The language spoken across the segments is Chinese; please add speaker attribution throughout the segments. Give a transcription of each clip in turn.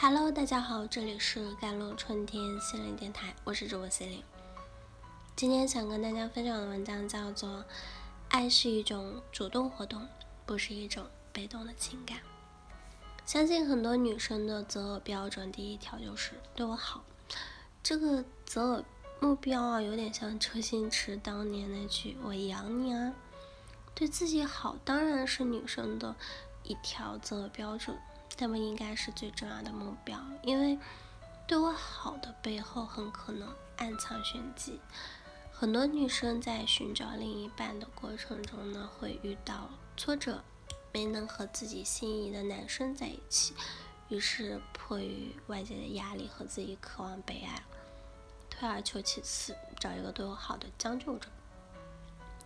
Speaker 1: Hello，大家好，这里是甘露春天心灵电台，我是主播心灵。今天想跟大家分享的文章叫做《爱是一种主动活动，不是一种被动的情感》。相信很多女生的择偶标准，第一条就是对我好。这个择偶目标啊，有点像周星驰当年那句“我养你啊”。对自己好，当然是女生的一条择偶标准。但不应该是最重要的目标，因为对我好的背后很可能暗藏玄机。很多女生在寻找另一半的过程中呢，会遇到挫折，没能和自己心仪的男生在一起，于是迫于外界的压力和自己渴望被爱，退而求其次，找一个对我好的将就着。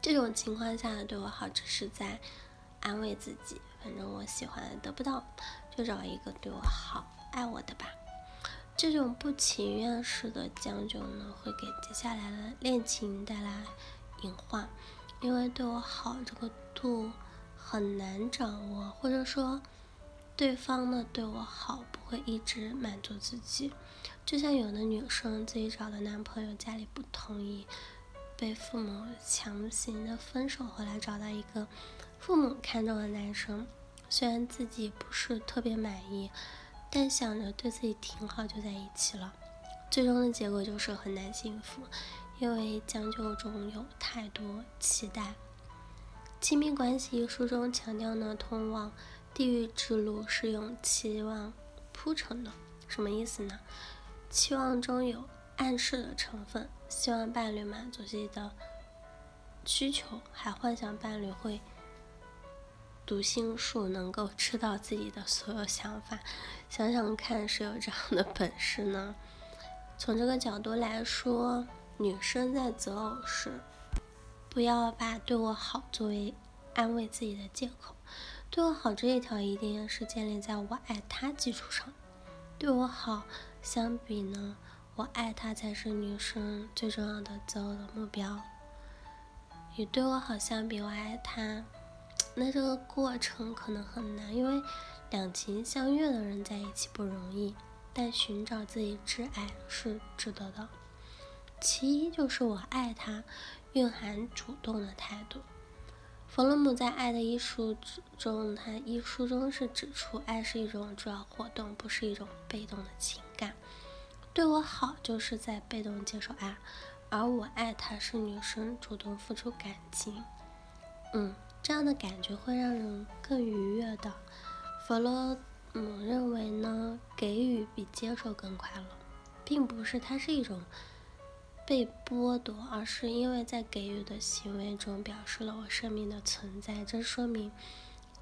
Speaker 1: 这种情况下的对我好，只是在安慰自己，反正我喜欢得不到。就找一个对我好、爱我的吧。这种不情愿式的将就呢，会给接下来的恋情带来隐患，因为对我好这个度很难掌握，或者说对方呢对我好不会一直满足自己。就像有的女生自己找的男朋友家里不同意，被父母强行的分手，后来找到一个父母看中的男生。虽然自己不是特别满意，但想着对自己挺好，就在一起了。最终的结果就是很难幸福，因为将就中有太多期待。亲密关系一书中强调呢，通往地狱之路是用期望铺成的。什么意思呢？期望中有暗示的成分，希望伴侣满足自己的需求，还幻想伴侣会。读心术能够知道自己的所有想法，想想看，谁有这样的本事呢？从这个角度来说，女生在择偶时，不要把对我好作为安慰自己的借口。对我好这一条，一定是建立在我爱他基础上。对我好相比呢，我爱他才是女生最重要的择偶的目标。与对我好相比，我爱他。那这个过程可能很难，因为两情相悦的人在一起不容易。但寻找自己挚爱是值得的。其一就是我爱他，蕴含主动的态度。弗洛姆在《爱的艺术》中，他一书中是指出，爱是一种主要活动，不是一种被动的情感。对我好就是在被动接受爱，而我爱他是女生主动付出感情。嗯。这样的感觉会让人更愉悦的。弗洛姆认为呢，给予比接受更快乐，并不是它是一种被剥夺，而是因为在给予的行为中表示了我生命的存在。这说明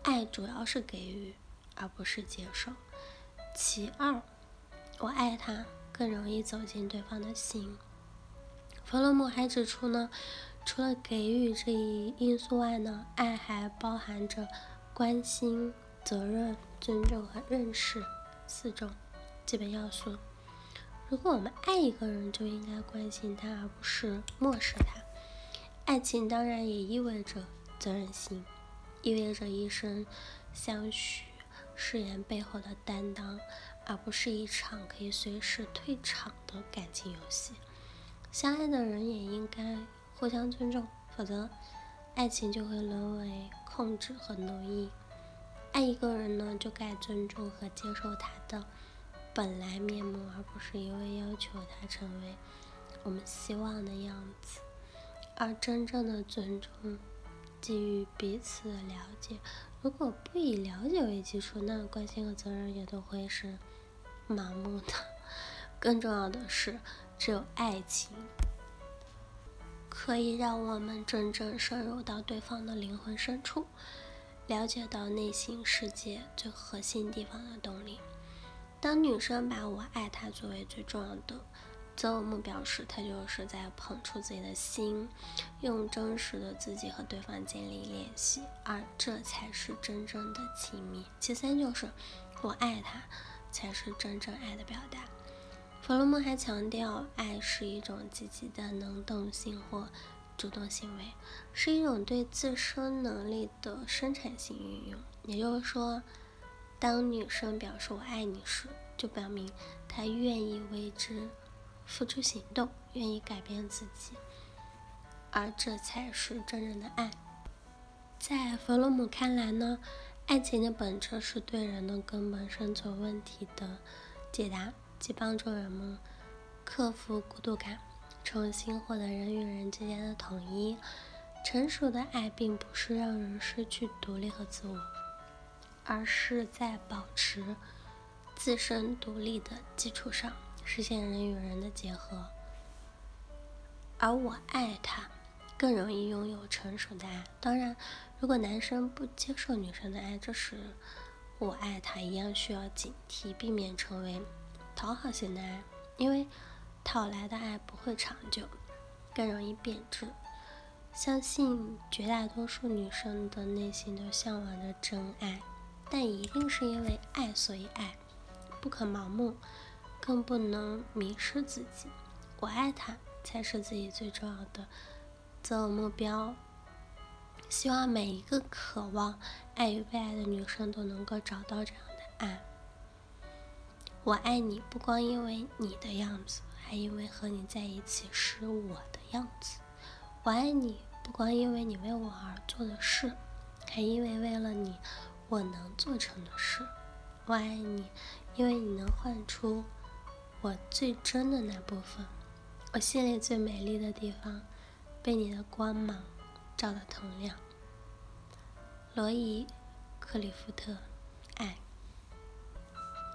Speaker 1: 爱主要是给予，而不是接受。其二，我爱他更容易走进对方的心。弗洛姆还指出呢。除了给予这一因素外呢，爱还包含着关心、责任、尊重和认识四种基本要素。如果我们爱一个人，就应该关心他，而不是漠视他。爱情当然也意味着责任心，意味着一生相许誓言背后的担当，而不是一场可以随时退场的感情游戏。相爱的人也应该。互相尊重，否则爱情就会沦为控制和奴役。爱一个人呢，就该尊重和接受他的本来面目，而不是一味要求他成为我们希望的样子。而真正的尊重基于彼此的了解。如果不以了解为基础，那关心和责任也都会是盲目的。更重要的是，只有爱情。可以让我们真正深入到对方的灵魂深处，了解到内心世界最核心地方的动力。当女生把我爱她作为最重要的择偶目标时，她就是在捧出自己的心，用真实的自己和对方建立联系，而这才是真正的亲密。其三就是我爱他，才是真正爱的表达。弗洛姆还强调，爱是一种积极的能动性或主动行为，是一种对自身能力的生产性运用。也就是说，当女生表示我爱你时，就表明她愿意为之付出行动，愿意改变自己，而这才是真正的爱。在弗洛姆看来呢，爱情的本质是对人的根本生存问题的解答，即帮助人们克服孤独感，重新获得人与人之间的统一。成熟的爱并不是让人失去独立和自我，而是在保持自身独立的基础上实现人与人的结合。而我爱他，更容易拥有成熟的爱。当然，如果男生不接受女生的爱，这时我爱他一样需要警惕，避免成为讨好型的爱，因为讨来的爱不会长久，更容易变质。相信绝大多数女生的内心都向往着真爱，但一定是因为爱所以爱，不可盲目，更不能迷失自己。我爱他才是自己最重要的择偶目标。希望每一个渴望爱与被爱的女生都能够找到这样的爱。我爱你，不光因为你的样子，还因为和你在一起是我的样子。我爱你，不光因为你为我而做的事，还因为为了你，我能做成的事。我爱你，因为你能唤出我最真的那部分，我心里最美丽的地方，被你的光芒照得通亮。罗伊·克里夫特，爱。